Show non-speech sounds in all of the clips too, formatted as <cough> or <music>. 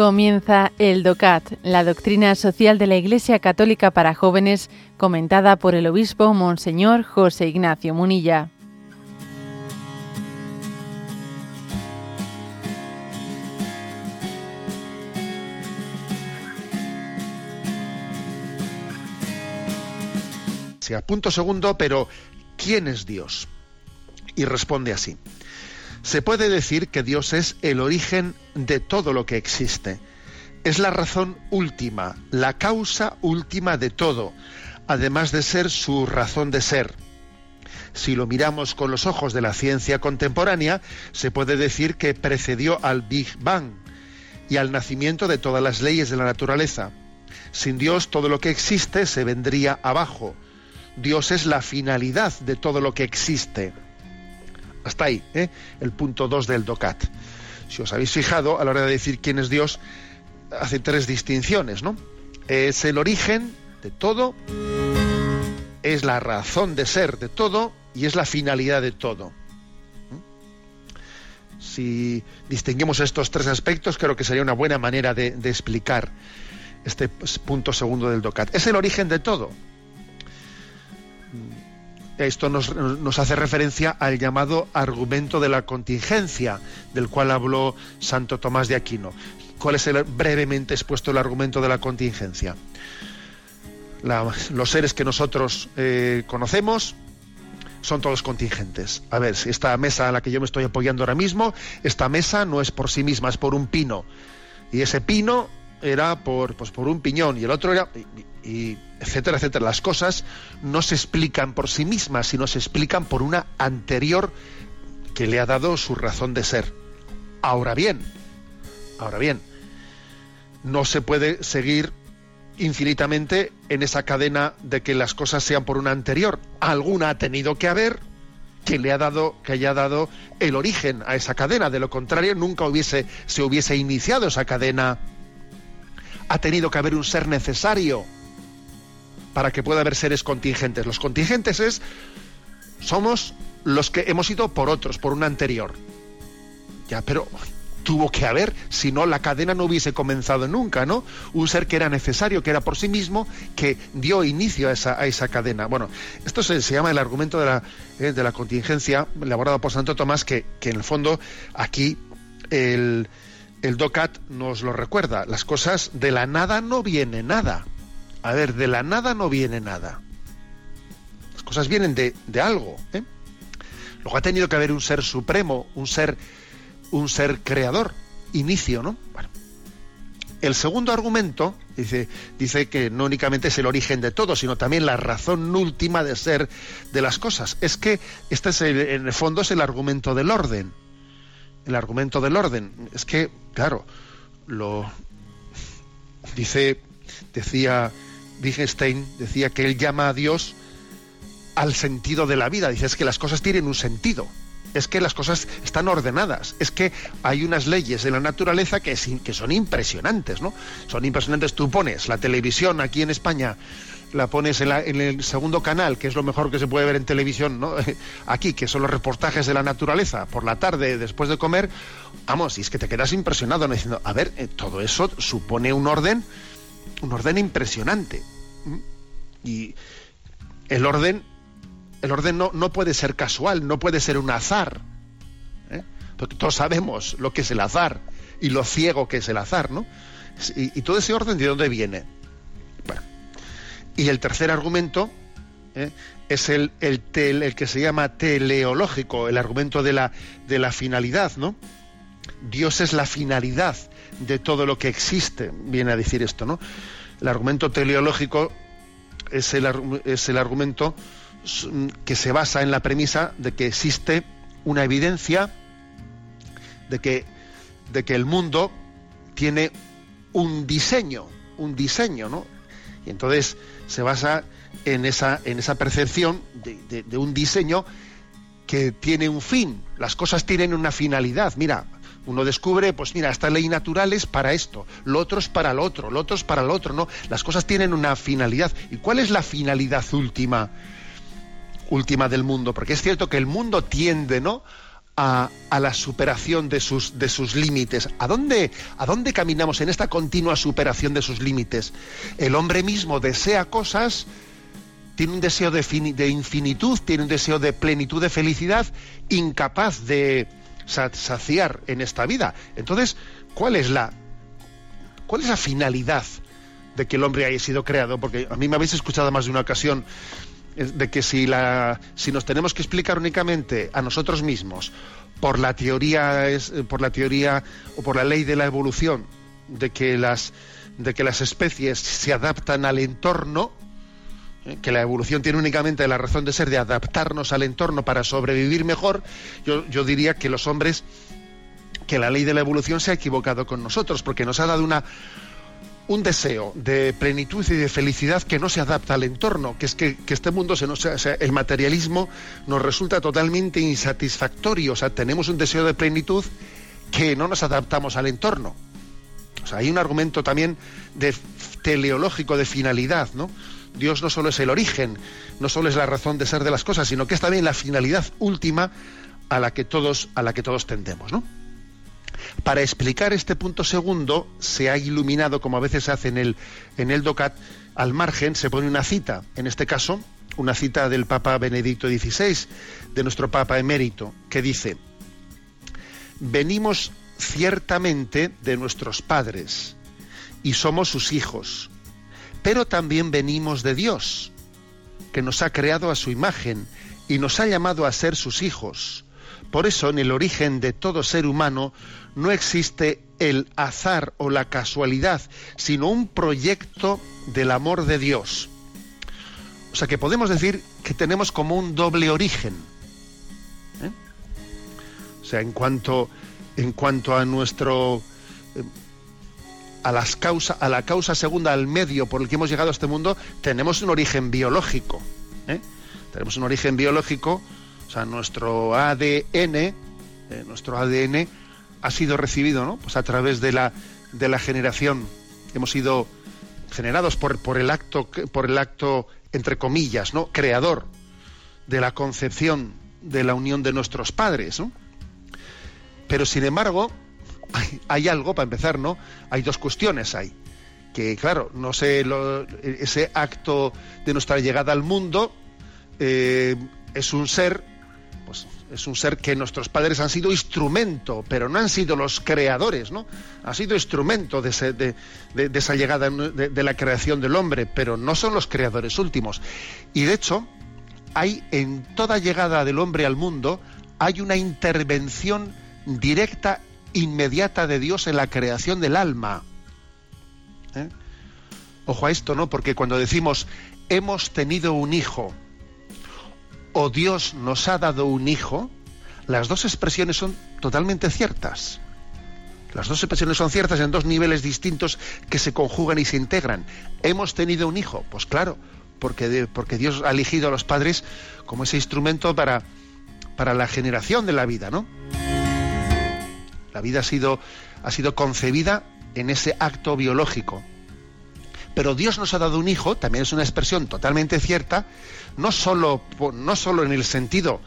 Comienza el DOCAT, la doctrina social de la Iglesia Católica para jóvenes, comentada por el obispo Monseñor José Ignacio Munilla. Punto segundo, pero ¿quién es Dios? Y responde así. Se puede decir que Dios es el origen de todo lo que existe. Es la razón última, la causa última de todo, además de ser su razón de ser. Si lo miramos con los ojos de la ciencia contemporánea, se puede decir que precedió al Big Bang y al nacimiento de todas las leyes de la naturaleza. Sin Dios todo lo que existe se vendría abajo. Dios es la finalidad de todo lo que existe. Hasta ahí, ¿eh? el punto 2 del DOCAT. Si os habéis fijado, a la hora de decir quién es Dios, hace tres distinciones, ¿no? Es el origen de todo, es la razón de ser de todo y es la finalidad de todo. Si distinguimos estos tres aspectos, creo que sería una buena manera de, de explicar este punto segundo del DOCAT. Es el origen de todo esto nos, hace referencia al llamado argumento de la contingencia, del cual habló Santo Tomás de Aquino. ¿Cuál es el brevemente expuesto el argumento de la contingencia? los seres que nosotros eh, conocemos son todos contingentes. A ver, esta mesa a la que yo me estoy apoyando ahora mismo, esta mesa no es por sí misma, es por un pino. Y ese pino era por, pues, por un piñón y el otro era... y etcétera, etcétera. Las cosas no se explican por sí mismas, sino se explican por una anterior que le ha dado su razón de ser. Ahora bien, ahora bien, no se puede seguir infinitamente en esa cadena de que las cosas sean por una anterior. Alguna ha tenido que haber que le ha dado, que haya dado el origen a esa cadena. De lo contrario, nunca hubiese, se hubiese iniciado esa cadena. Ha tenido que haber un ser necesario para que pueda haber seres contingentes. Los contingentes es somos los que hemos ido por otros, por un anterior. Ya, pero tuvo que haber, si no la cadena no hubiese comenzado nunca, ¿no? Un ser que era necesario, que era por sí mismo, que dio inicio a esa, a esa cadena. Bueno, esto se, llama el argumento de la, eh, de la contingencia, elaborado por Santo Tomás, que, que en el fondo aquí el, el DOCAT nos lo recuerda. Las cosas de la nada no viene nada. A ver, de la nada no viene nada. Las cosas vienen de, algo. ¿eh? Luego ha tenido que haber un ser supremo, un ser, un ser creador, inicio, ¿no? El segundo argumento dice, dice que no únicamente es el origen de todo, sino también la razón última de ser de las cosas. Es que este es en el fondo es el argumento del orden. El argumento del orden. Es que, claro, lo dice, decía Wittgenstein decía que él llama a Dios al sentido de la vida. Dice es que las cosas tienen un sentido. Es que las cosas están ordenadas. Es que hay unas leyes de la naturaleza que, son impresionantes, ¿no? Son impresionantes. Tú pones la televisión aquí en España, la pones en, el segundo canal, que es lo mejor que se puede ver en televisión, ¿no? <laughs> Aquí, que son los reportajes de la naturaleza, por la tarde, después de comer. Vamos, y es que te quedas impresionado diciendo, a ver, eh, todo eso supone un orden un orden impresionante. Y el orden, el orden no, no puede ser casual, no puede ser un azar. ¿eh? Porque todos sabemos lo que es el azar y lo ciego que es el azar, ¿no? Y, todo ese orden, ¿de dónde viene? Y el tercer argumento ¿eh? es el, el, el, que se llama teleológico, el argumento de la, de la finalidad, ¿no? Dios es la finalidad de todo lo que existe, viene a decir esto, ¿no? El argumento teleológico es el, es el argumento que se basa en la premisa de que existe una evidencia de que, de que el mundo tiene un diseño, un diseño, ¿no? Y entonces se basa en esa, en esa percepción de, de un diseño que tiene un fin. Las cosas tienen una finalidad. Mira, uno descubre, pues mira, esta ley natural es para esto, lo otro es para lo otro, lo otro es para lo otro, ¿no? Las cosas tienen una finalidad. ¿Y cuál es la finalidad última, última del mundo? Porque es cierto que el mundo tiende, ¿no? a, la superación de sus, de sus límites. ¿A dónde, ¿A dónde caminamos en esta continua superación de sus límites? El hombre mismo desea cosas, tiene un deseo de, de infinitud, tiene un deseo de plenitud, de felicidad, incapaz de saciar en esta vida. Entonces, ¿cuál es la, cuál es la finalidad de que el hombre haya sido creado? Porque a mí me habéis escuchado más de una ocasión de que si, la, si nos tenemos que explicar únicamente a nosotros mismos por la teoría es, por la teoría o por la ley de la evolución de que las de que las especies se adaptan al entorno eh, que la evolución tiene únicamente la razón de ser de adaptarnos al entorno para sobrevivir mejor yo, yo diría que los hombres que la ley de la evolución se ha equivocado con nosotros porque nos ha dado una un deseo de plenitud y de felicidad que no se adapta al entorno, que es que, este mundo se nos, el materialismo nos resulta totalmente insatisfactorio, o sea, tenemos un deseo de plenitud que no nos adaptamos al entorno. O sea, hay un argumento también de teleológico de finalidad, ¿no? Dios no solo es el origen, no solo es la razón de ser de las cosas, sino que es también la finalidad última a la que todos a la que todos tendemos, ¿no? Para explicar este punto segundo, se ha iluminado, como a veces se hace el, en el DOCAT, al margen se pone una cita, en este caso, una cita del Papa Benedicto XVI, de nuestro Papa emérito, que dice, venimos ciertamente de nuestros padres y somos sus hijos, pero también venimos de Dios, que nos ha creado a su imagen y nos ha llamado a ser sus hijos. Por eso en el origen de todo ser humano no existe el azar o la casualidad, sino un proyecto del amor de Dios. O sea que podemos decir que tenemos como un doble origen. ¿eh? O sea, en cuanto, en cuanto a nuestro eh, a las causa, a la causa segunda, al medio por el que hemos llegado a este mundo, tenemos un origen biológico. ¿eh? Tenemos un origen biológico, o sea, nuestro ADN, nuestro ADN ha sido recibido ¿no? pues a través de la, de la generación. Hemos sido generados por, por, el acto, por el acto, entre comillas, ¿no? creador de la concepción de la unión de nuestros padres. Pero sin embargo, hay, algo, para empezar, ¿no? Hay dos cuestiones ahí. Que claro, no sé, ese acto de nuestra llegada al mundo eh, es un ser pues, es un ser que nuestros padres han sido instrumento, pero no han sido los creadores, ¿no? Ha sido instrumento de, esa llegada de, la creación del hombre, pero no son los creadores últimos. Y de hecho, hay en toda llegada del hombre al mundo, hay una intervención directa, inmediata de Dios en la creación del alma. ¿Eh? Ojo a esto, ¿no? Porque cuando decimos hemos tenido un hijo, o Dios nos ha dado un hijo, las dos expresiones son totalmente ciertas. Las dos expresiones son ciertas en dos niveles distintos que se conjugan y se integran. ¿Hemos tenido un hijo? Pues claro, porque, porque Dios ha elegido a los padres como ese instrumento para, para la generación de la vida, ¿no? La vida ha sido, ha sido concebida en ese acto biológico. Pero Dios nos ha dado un hijo, también es una expresión totalmente cierta, no solo, no solo en el sentido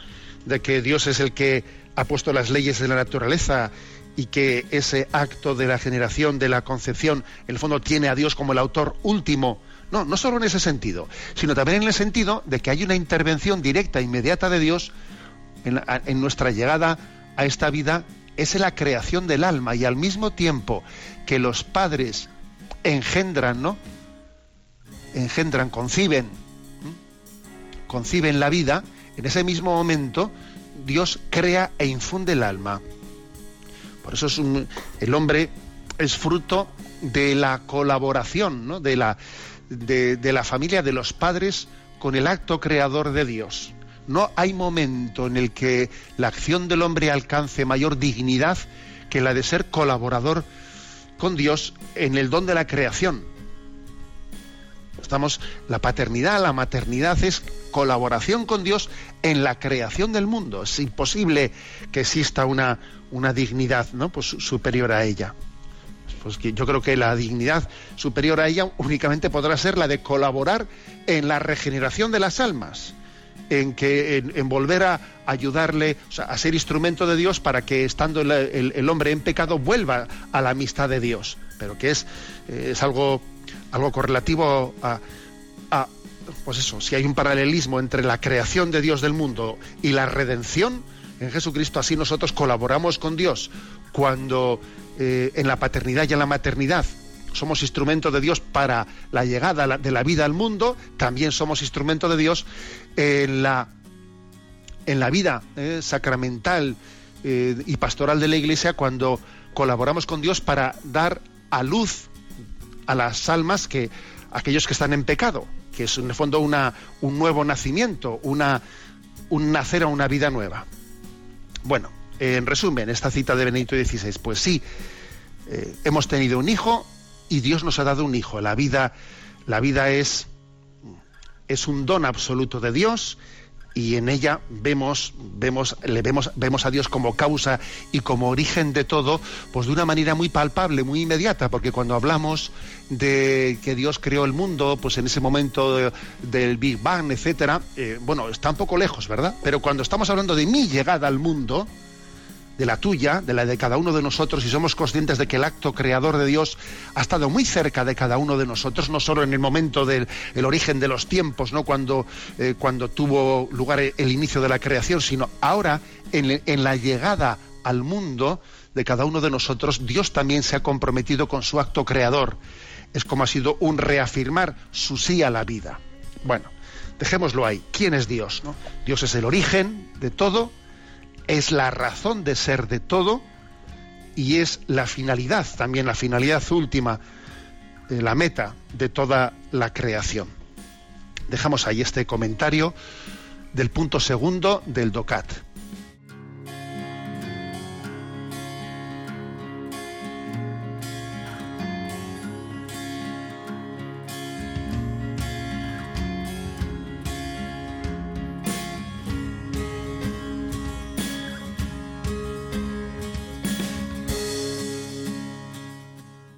de que Dios es el que ha puesto las leyes de la naturaleza y que ese acto de la generación, de la concepción, en el fondo tiene a Dios como el autor último. No, no solo en ese sentido, sino también en el sentido de que hay una intervención directa, inmediata de Dios en nuestra llegada a esta vida, es la creación del alma y al mismo tiempo que los padres engendran, ¿no? Engendran, conciben conciben la vida, en ese mismo momento Dios crea e infunde el alma. Por eso es el hombre es fruto de la colaboración, de, la, de la familia de los padres con el acto creador de Dios. No hay momento en el que la acción del hombre alcance mayor dignidad que la de ser colaborador con Dios en el don de la creación. Estamos la paternidad, la maternidad es colaboración con Dios en la creación del mundo. Es imposible que exista una, una dignidad ¿no? pues, superior a ella. Pues yo creo que la dignidad superior a ella únicamente podrá ser la de colaborar en la regeneración de las almas, en que en, volver a ayudarle, a ser instrumento de Dios para que estando el, hombre en pecado vuelva a la amistad de Dios. Pero que es, eh, es algo, algo correlativo a, a, pues eso, si hay un paralelismo entre la creación de Dios del mundo y la redención, en Jesucristo así nosotros colaboramos con Dios cuando eh, en la paternidad y en la maternidad somos instrumento de Dios para la llegada de la vida al mundo, también somos instrumento de Dios en la, en la vida eh, sacramental eh, y pastoral de la Iglesia cuando colaboramos con Dios para dar a luz a las almas que aquellos que están en pecado, que es en el fondo una, un nuevo nacimiento, una, un nacer a una vida nueva. Bueno, en resumen, esta cita de Benedicto XVI, pues sí, eh, hemos tenido un hijo y Dios nos ha dado un hijo. La vida, la vida es, es un don absoluto de Dios y en ella vemos, vemos, le vemos, vemos a Dios como causa y como origen de todo, pues de una manera muy palpable, muy inmediata, porque cuando hablamos de que Dios creó el mundo, pues en ese momento del Big Bang, etcétera, eh, bueno, está un poco lejos, ¿verdad? Pero cuando estamos hablando de mi llegada al mundo, de la tuya, de la de cada uno de nosotros, y somos conscientes de que el acto creador de Dios ha estado muy cerca de cada uno de nosotros, no solo en el momento del origen de los tiempos, ¿no? cuando, eh, cuando tuvo lugar el inicio de la creación, sino ahora en, en la llegada al mundo de cada uno de nosotros, Dios también se ha comprometido con su acto creador. Es como ha sido un reafirmar su sí a la vida. Bueno, dejémoslo ahí. ¿Quién es Dios? ¿no? Dios es el origen de todo, es la razón de ser de todo y es la finalidad, también la finalidad última, eh, la meta de toda la creación. Dejamos ahí este comentario del punto segundo del DOCAT.